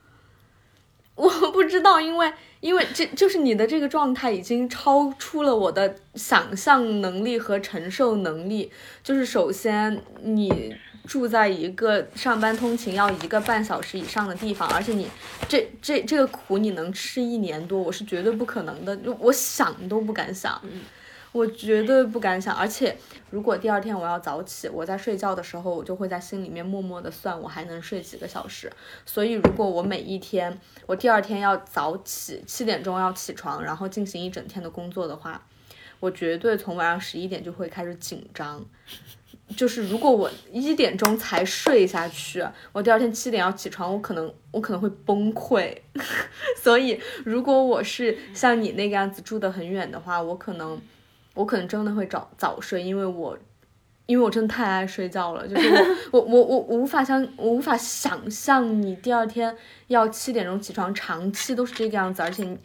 <laughs> 我不知道，因为因为这就是你的这个状态已经超出了我的想象能力和承受能力。就是首先你住在一个上班通勤要一个半小时以上的地方，而且你这这这个苦你能吃一年多，我是绝对不可能的，就我想都不敢想。我绝对不敢想，而且如果第二天我要早起，我在睡觉的时候，我就会在心里面默默的算我还能睡几个小时。所以如果我每一天，我第二天要早起，七点钟要起床，然后进行一整天的工作的话，我绝对从晚上十一点就会开始紧张。就是如果我一点钟才睡下去，我第二天七点要起床，我可能我可能会崩溃。<laughs> 所以如果我是像你那个样子住得很远的话，我可能我可能真的会早早睡，因为我因为我真的太爱睡觉了，就是我 <laughs> 我我我无法想我无法想象你第二天要七点钟起床，长期都是这个样子，而且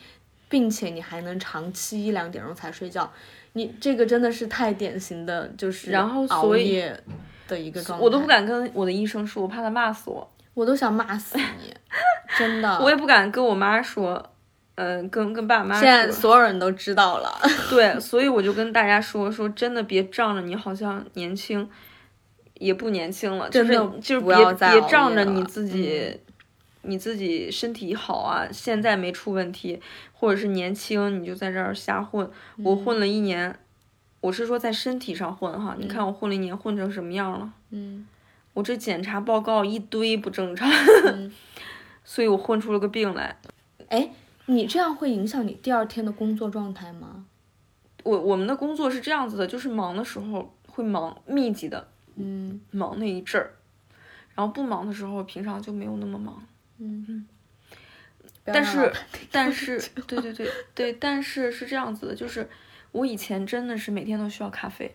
并且你还能长期一两点钟才睡觉，你这个真的是太典型的，就是然后熬所以夜的一个状态，我都不，敢跟我的医生说，我怕他骂死我。我都想骂死你，<laughs> 真的。我也不敢跟我妈说，嗯、跟跟爸妈现在。所有人都知道了，对，所以我就跟大家说说，真的别仗着你好像年轻，也不年轻了，就是真的就是不要别别仗着你自己，你自己身体好啊，现在没出问题，或者是年轻你就在这儿瞎混。我混了一年，我是说在身体上混哈，你看我混了一年，混成什么样了？嗯我这检查报告一堆不正常，嗯。<laughs> 所以我混出了个病来。哎，你这样会影响你第二天的工作状态吗？我我们的工作是这样子的，就是忙的时候会忙密集的嗯忙那一阵儿，然后不忙的时候，平常就没有那么忙。嗯。嗯但是但是对对对对，但是是这样子的，就是我以前真的是每天都需要咖啡，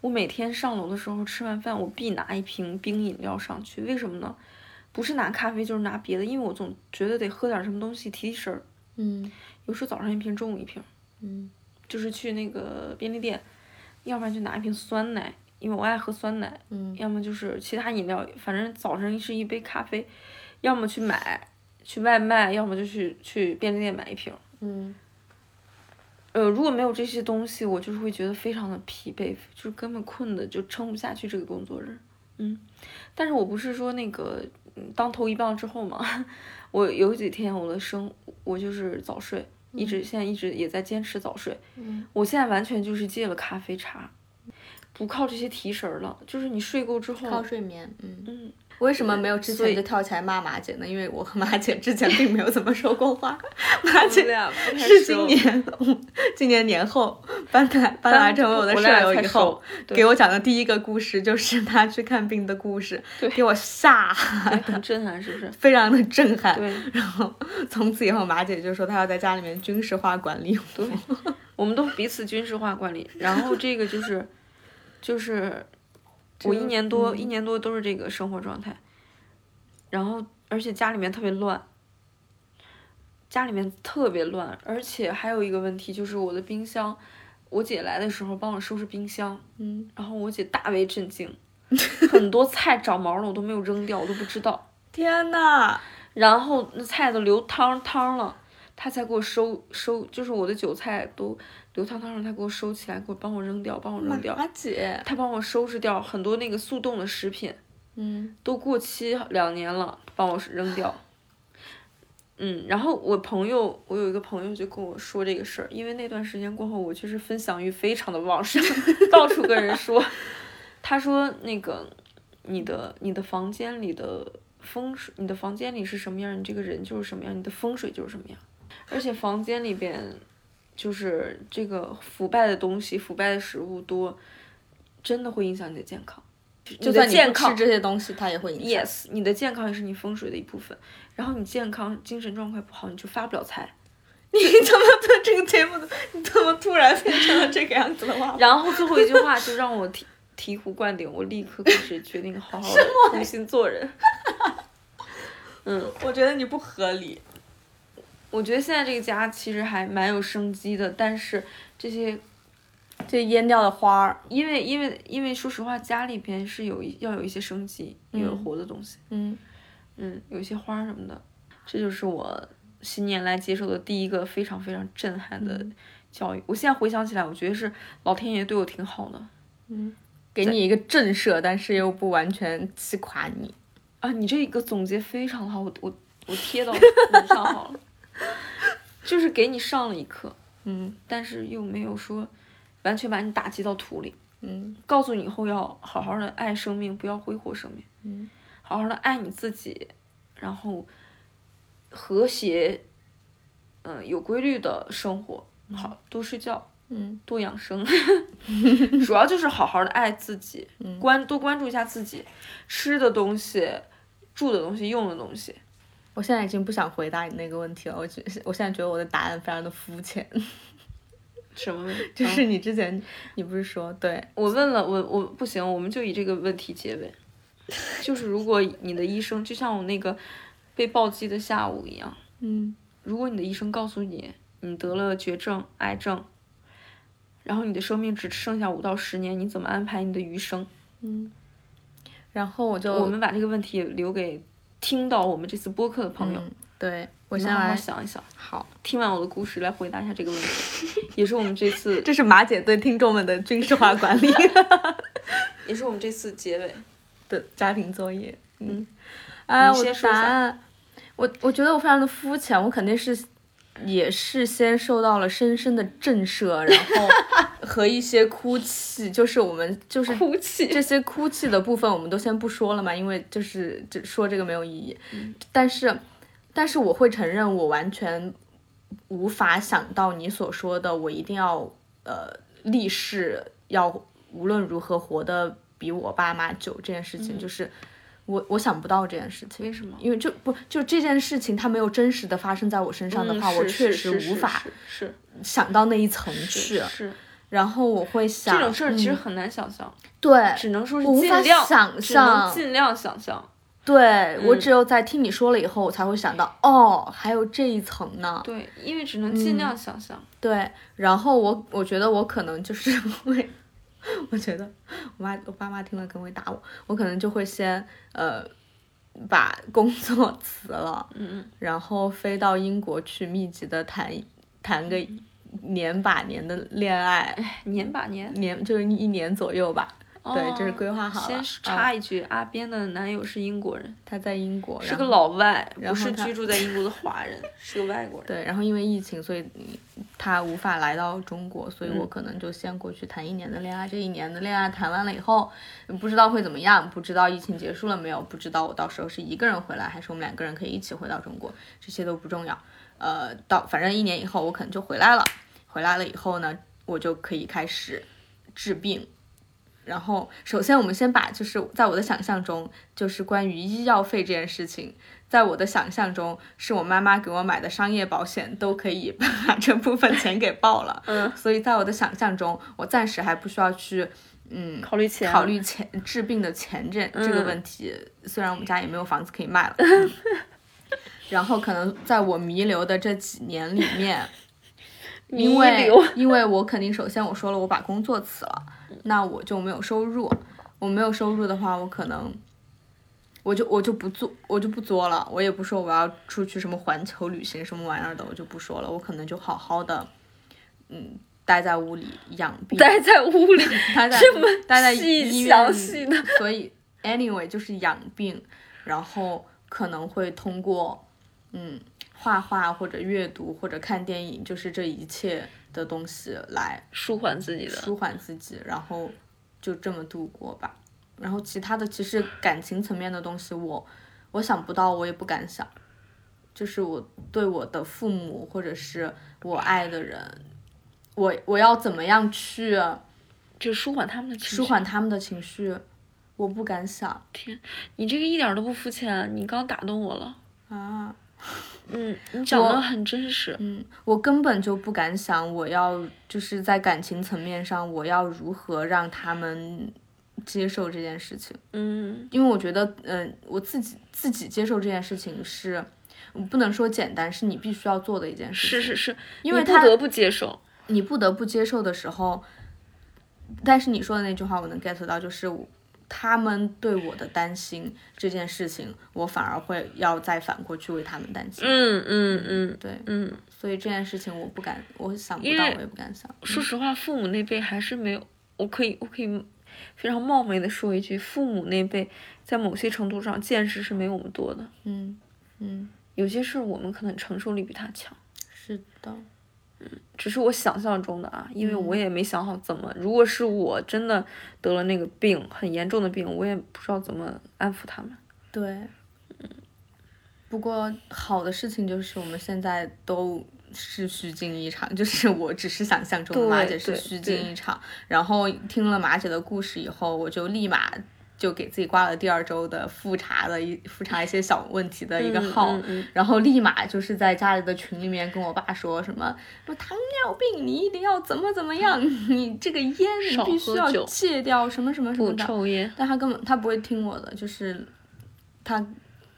我每天上楼的时候吃完饭，我必拿一瓶冰饮料上去，为什么呢？不是拿咖啡就是拿别的，因为我总觉得得喝点什么东西提提神儿。嗯有时候早上一瓶，中午一瓶，嗯就是去那个便利店，要不然就拿一瓶酸奶，因为我爱喝酸奶，嗯要么就是其他饮料，反正早上是一杯咖啡，要么去买去外卖，要么就去去便利店买一瓶。嗯呃，如果没有这些东西，我就是会觉得非常的疲惫，就是根本困的就撑不下去这个工作日。嗯，但是我不是说那个嗯当头一棒之后嘛，<laughs> 我有几天我的生我就是早睡，一直现在一直也在坚持早睡。嗯，我现在完全就是戒了咖啡茶，不靠这些提神儿了，就是你睡够之后，靠睡眠，嗯。嗯，为什么没有之前就跳起来骂马姐呢？因为我和马姐之前并没有怎么说过话，<laughs> 马姐是今年今年年后搬来搬来成为我的舍友以后给我讲的第一个故事就是她去看病的故事，给我吓，<laughs> 对很震撼，是不是？非常的震撼。对然后从此以后，马姐就说她要在家里面军事化管理我。对，我们都彼此军事化管理，然后这个就是就是我一年多、一年多都是这个生活状态，然后而且家里面特别乱，家里面特别乱，而且还有一个问题就是我的冰箱，我姐来的时候帮我收拾冰箱，嗯，然后我姐大为震惊，很多菜长毛了我都没有扔掉，我都不知道，<laughs> 天呐，然后那菜都流汤汤了，她才给我收收，就是我的韭菜都流汤汤让他给我收起来，给我帮我扔掉，帮我扔掉，马姐，她帮我收拾掉很多那个速冻的食品，嗯都过期两年了，帮我扔掉。<laughs> 嗯，然后我朋友，我有一个朋友就跟我说这个事儿，因为那段时间过后，我确实分享欲非常的旺盛，<laughs> 到处跟人说。他说那个你的你的房间里的风水，你的房间里是什么样，你这个人就是什么样，你的风水就是什么样。而且房间里边就是这个腐败的东西、腐败的食物多，真的会影响你的健康。就算你不健康吃这些东西，它也会影响。Yes，你的健康也是你风水的一部分。然后你健康、精神状态不好，你就发不了财。<laughs> 你怎么对这个节目的？你怎么突然变成了这个样子的话？然后最后一句话就让我醍醍醐灌顶，我立刻开始决定好好的重新做人。<laughs> 嗯，我觉得你不合理。我觉得现在这个家其实还蛮有生机的，但是这些这淹掉的花儿，因为因为因为说实话，家里边是有一要有一些生机，要有活的东西。嗯，嗯，有一些花儿什么的，这就是我新年来接受的第一个非常非常震撼的教育。我现在回想起来，我觉得是老天爷对我挺好的嗯给你一个震慑，但是又不完全击垮你。啊！你这个总结非常好，我我我贴到门上好了，<laughs> 就是给你上了一课，嗯。但是又没有说完全把你打击到土里，嗯。告诉你以后要好好的爱生命，不要挥霍生命，嗯，好好的爱你自己，然后和谐，嗯、有规律的生活，好多睡觉，嗯，多养生 <laughs> <laughs> 主要就是好好的爱自己，关多关注一下自己吃的东西、住的东西、用的东西。我现在已经不想回答你那个问题了。我觉我现在觉得我的答案非常的肤浅。<laughs> 什么问题？就是你之前你不是说对，我问了，我我不行，我们就以这个问题结尾。就是如果你的医生就像我那个被暴击的下午一样，嗯如果你的医生告诉你你得了绝症、癌症，然后你的生命只剩下五到十年，你怎么安排你的余生？嗯，然后我就我们把这个问题留给听到我们这次播客的朋友，嗯，对我先来想一想，好，听完我的故事来回答一下这个问题，<laughs> 也是我们这次 <laughs> 这是马姐对听众们的军事化管理。<laughs> 也是我们这次结尾。的家庭作业。嗯，啊，我答案，我我觉得我非常的肤浅，我肯定是也是先受到了深深的震慑，然后和一些哭泣，就是我们就是哭泣，这些哭泣的部分我们都先不说了嘛，因为就是这说这个没有意义。但是，但是我会承认，我完全无法想到你所说的，我一定要呃立誓要无论如何活得比我爸妈久这件事情，就是我我想不到这件事情。为什么？因为就不就这件事情，它没有真实的发生在我身上的话，嗯我确实无法是想到那一层是去。是是然后我会想这种事儿其实嗯很难想象，对，只能说是无法尽量想象尽量想象。对、我嗯只有在听你说了以后，我才会想到，哦，还有这一层呢。对，因为只能尽量想象。对，然后我我觉得我可能就是 <laughs> 会，<laughs> 我觉得我妈我爸妈听了可能会打我，我可能就会先呃把工作辞了，嗯然后飞到英国去密集的谈谈个年把年的恋爱，年把年。年就是一年左右吧。对，这是规划好了。先插一句，阿边的男友是英国人，他在英国，是个老外，不是居住在英国的华人，是个外国人。对，然后因为疫情，所以他无法来到中国，所以我可能就先过去谈一年的恋爱。这一年的恋爱谈完了以后，不知道会怎么样，不知道疫情结束了没有，不知道我到时候是一个人回来，还是我们两个人可以一起回到中国，这些都不重要。呃，到反正一年以后我可能就回来了，回来了以后呢，我就可以开始治病。然后，首先我们先把就是在我的想象中，就是关于医药费这件事情，在我的想象中，是我妈妈给我买的商业保险都可以 <laughs> 把这部分钱给报了。<laughs> 嗯，所以在我的想象中，我暂时还不需要去，嗯，考虑钱，考虑钱治病的钱这这个问题。虽然我们家也没有房子可以卖了。<laughs> 然后可能在我弥留的这几年里面，因为因为我肯定首先我说了我把工作辞了。那我就没有收入，我没有收入的话，我可能，我就我就不做，我就不作了，我也不说我要出去什么环球旅行什么玩意儿的，我就不说了，我可能就好好的，嗯，待在屋里养病，待在屋里，<laughs> 待在待在医院里，所以 anyway 就是养病，然后可能会通过，嗯，画画或者阅读或者看电影，就是这一切。的东西来舒缓自己的，舒缓自己，然后就这么度过吧。然后其他的其实感情层面的东西，我我想不到，我也不敢想。就是我对我的父母或者是我爱的人，我我要怎么样去，就舒缓他们的情绪，舒缓他们的情绪，我不敢想。天，你这个一点都不肤浅，你刚打动我了啊。嗯，你讲的很真实。嗯，我根本就不敢想，我要就是在感情层面上，我要如何让他们接受这件事情。嗯，因为我觉得，嗯，我自己自己接受这件事情是，不能说简单，是你必须要做的一件事情。是是是，因为他不得不接受。你不得不接受的时候，但是你说的那句话，我能 get 到，就是。他们对我的担心这件事情，我反而会要再反过去为他们担心。嗯嗯嗯，对，嗯，所以这件事情我不敢，我想不到，我也不敢想。说实话，父母那辈还是没有，我可以，我可以非常冒昧的说一句，父母那辈在某些程度上见识是没我们多的。嗯嗯，有些事我们可能承受力比他强。是的。嗯，只是我想象中的啊，因为我也没想好怎么。如果是我真的得了那个病，很严重的病，我也不知道怎么安抚他们。对，嗯。不过好的事情就是我们现在都是虚惊一场，<laughs> 就是我只是想象中的马姐是虚惊一场。然后听了马姐的故事以后，我就立马。就给自己挂了第二周的复查的一复查一些小问题的一个号，然后立马就是在家里的群里面跟我爸说什么说糖尿病你一定要怎么怎么样，<laughs> 你这个烟你必须要戒掉什么什么什么的。抽烟。但他根本他不会听我的，就是他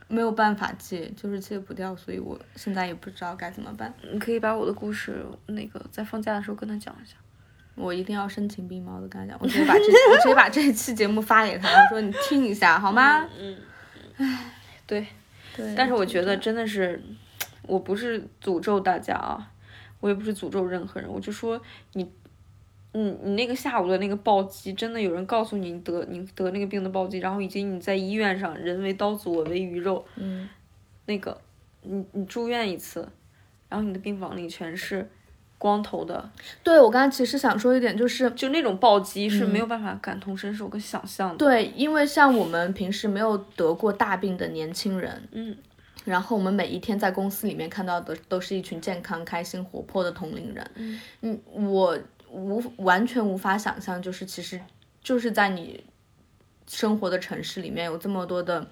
没有办法戒，就是戒不掉，所以我现在也不知道该怎么办。你可以把我的故事那个在放假的时候跟他讲一下。我一定要声情并茂的跟他讲，我直接把这 <laughs> 我直接把这一期节目发给他，我说你听一下好吗？嗯，唉，对，对。但是我觉得真的是，我不是诅咒大家啊，我也不是诅咒任何人，我就说你，你你那个下午的那个暴击，真的有人告诉你得你得那个病的暴击，然后以及你在医院上人为刀俎我为鱼肉，嗯，那个你你住院一次，然后你的病房里全是。光头的，对我刚才其实想说一点，就是就那种暴击是没有办法感同身受跟想象的。对，因为像我们平时没有得过大病的年轻人，嗯，然后我们每一天在公司里面看到的都是一群健康、开心、活泼的同龄人，嗯，我无完全无法想象，就是其实就是在你生活的城市里面有这么多的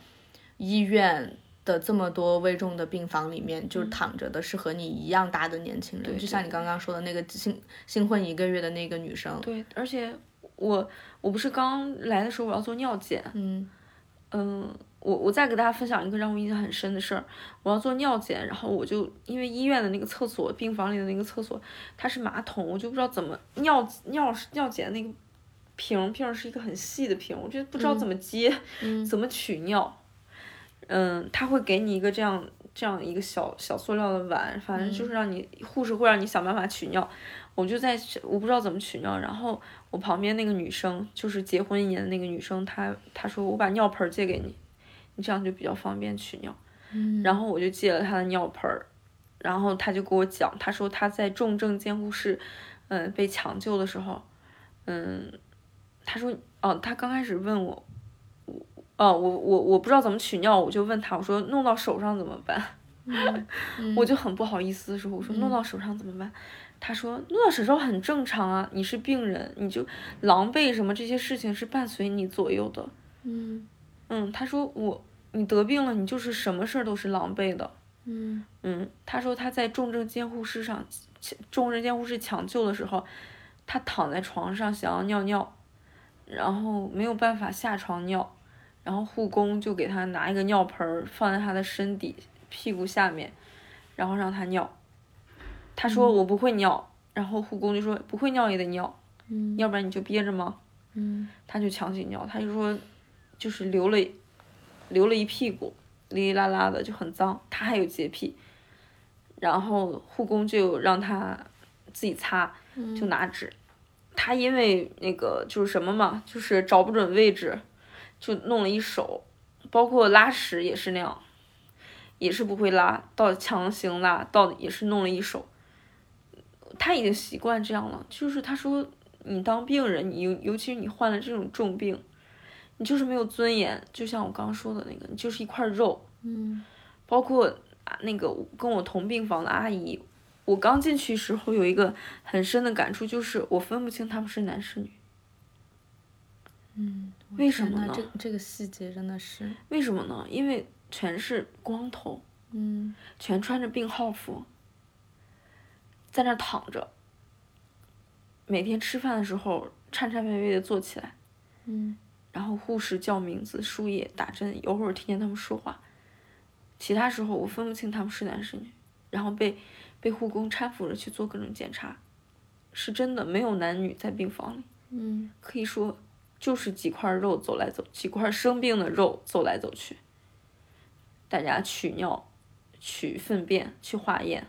医院。的这么多危重的病房里面，就躺着的是和你一样大的年轻人，就像你刚刚说的那个新新婚一个月的那个女生。对，而且我我不是刚来的时候我要做尿检，嗯嗯，我我再给大家分享一个让我印象很深的事儿，我要做尿检，然后我就因为医院的那个厕所，病房里的那个厕所它是马桶，我就不知道怎么尿尿尿检那个瓶瓶是一个很细的瓶，我觉得不知道怎么接，怎么取尿。嗯，他会给你一个这样，这样一个小小塑料的碗，反正就是让你护士会让你想办法取尿。我就在我不知道怎么取尿，然后我旁边那个女生就是结婚一年的那个女生，她她说我把尿盆借给你，你这样就比较方便取尿。然后我就借了她的尿盆儿，然后她就给我讲，她说她在重症监护室，嗯，被抢救的时候，嗯，她说哦，她刚开始问我，我哦我我我不知道怎么取尿，我就问他，我说弄到手上怎么办？<laughs> 我就很不好意思的时候，我说弄到手上怎么办？他说弄到手上很正常啊，你是病人，你就狼狈什么这些事情是伴随你左右的。嗯嗯，他说我你得病了，你就是什么事儿都是狼狈的。嗯嗯，他说他在重症监护室上，重症监护室抢救的时候，他躺在床上想要尿尿，然后没有办法下床尿，然后护工就给他拿一个尿盆儿放在他的身底屁股下面，然后让他尿。他说我不会尿，然后护工就说不会尿也得尿，嗯。要不然你就憋着吗？嗯。他就强行尿，他就说就是流了流了一屁股，哩哩啦啦的就很脏，他还有洁癖，然后护工就让他自己擦，就拿纸，他因为那个就是什么嘛，就是找不准位置，就弄了一手，包括拉屎也是那样，也是不会拉，到强行拉到也是弄了一手。他已经习惯这样了，就是他说你当病人，你尤尤其是你患了这种重病，你就是没有尊严，就像我刚刚说的那个，你就是一块肉。嗯包括啊那个跟我同病房的阿姨，我刚进去时候有一个很深的感触，就是我分不清他们是男是女。嗯，为什么呢这这个细节真的是，为什么呢？因为全是光头，嗯全穿着病号服，在那躺着。每天吃饭的时候颤颤巍巍的坐起来，嗯然后护士叫名字、输液、打针，有会儿听见他们说话，其他时候我分不清他们是男是女，然后被被护工搀扶着去做各种检查，是真的没有男女在病房里，嗯可以说就是几块肉走来走，几块生病的肉走来走去，大家取尿、取粪便、去化验，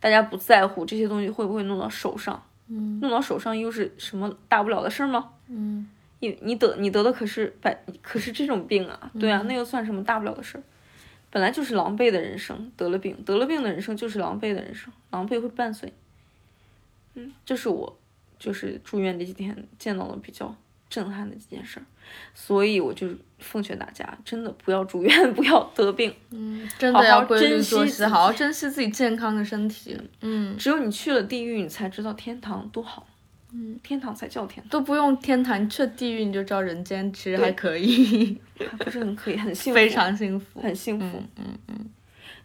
大家不在乎这些东西会不会弄到手上，嗯弄到手上又是什么大不了的事儿吗？嗯你你得你得的可是百可是这种病啊，对啊，那又算什么大不了的事儿？本来就是狼狈的人生，得了病得了病的人生就是狼狈的人生，狼狈会伴随。嗯，这是我就是住院这几天见到的比较震撼的几件事儿，所以我就奉劝大家，真的不要住院，<laughs> 不要得病，嗯，真的要规律珍惜作息，好好珍惜自己健康的身体。嗯，只有你去了地狱，你才知道天堂多好。嗯，天堂才叫天堂，都不用天堂，去了地狱你就知道人间其实还可以，<laughs> 还不是很可以，很幸福，<laughs> 非常幸福。很幸福。嗯嗯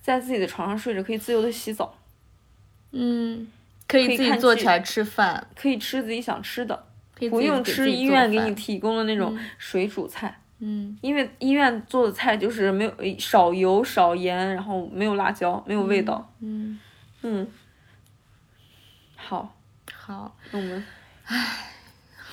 在自己的床上睡着，可以自由的洗澡，嗯，可以自己坐起来吃饭，可以吃自己想吃的，不用吃医院给你提供的那种水煮菜，嗯。因为医院做的菜就是没有少油少盐，然后没有辣椒，没有味道。嗯，嗯，好，好。那我们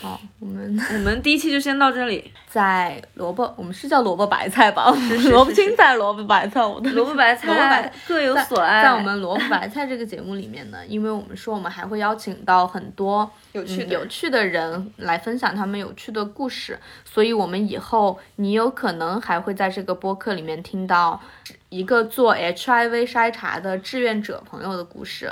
好，我们 <laughs> 我们第一期就先到这里。在萝卜，我们是叫萝卜白菜吧？是 <laughs> 萝卜青菜、萝卜白菜，我的萝卜白萝卜白菜 <laughs> 各有所爱，在我们萝卜白菜这个节目里面呢，因为我们说我们还会邀请到很多有趣嗯、有趣的人来分享他们有趣的故事，所以我们以后你有可能还会在这个播客里面听到一个做 HIV 筛查的志愿者朋友的故事。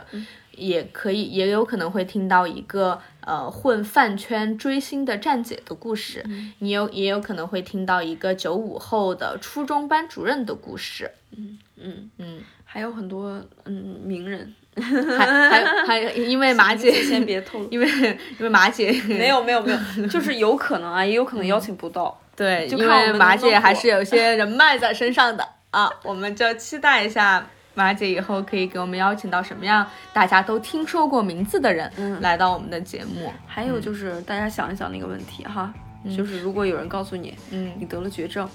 也可以，也有可能会听到一个呃混饭圈追星的站姐的故事，你有也有可能会听到一个九五后的初中班主任的故事，嗯嗯。嗯，还有很多嗯名人，还还还有，因为 <laughs> 马姐先别透露，因为因为马姐没有没有没有，<laughs> 就是有可能啊，也有可能邀请不到。对，因就看马姐还是有些人脉在身上的。啊，我们就期待一下马姐以后可以给我们邀请到什么样大家都听说过名字的人嗯来到我们的节目。还有就是大家想一想那个问题哈，就是如果有人告诉你嗯，你得了绝症，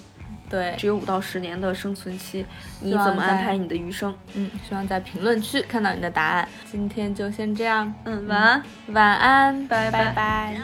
对，只有五到十年的生存期，你怎么安排你的余生？嗯，希望在评论区看到你的答案。今天就先这样，嗯，晚安。晚安，拜拜拜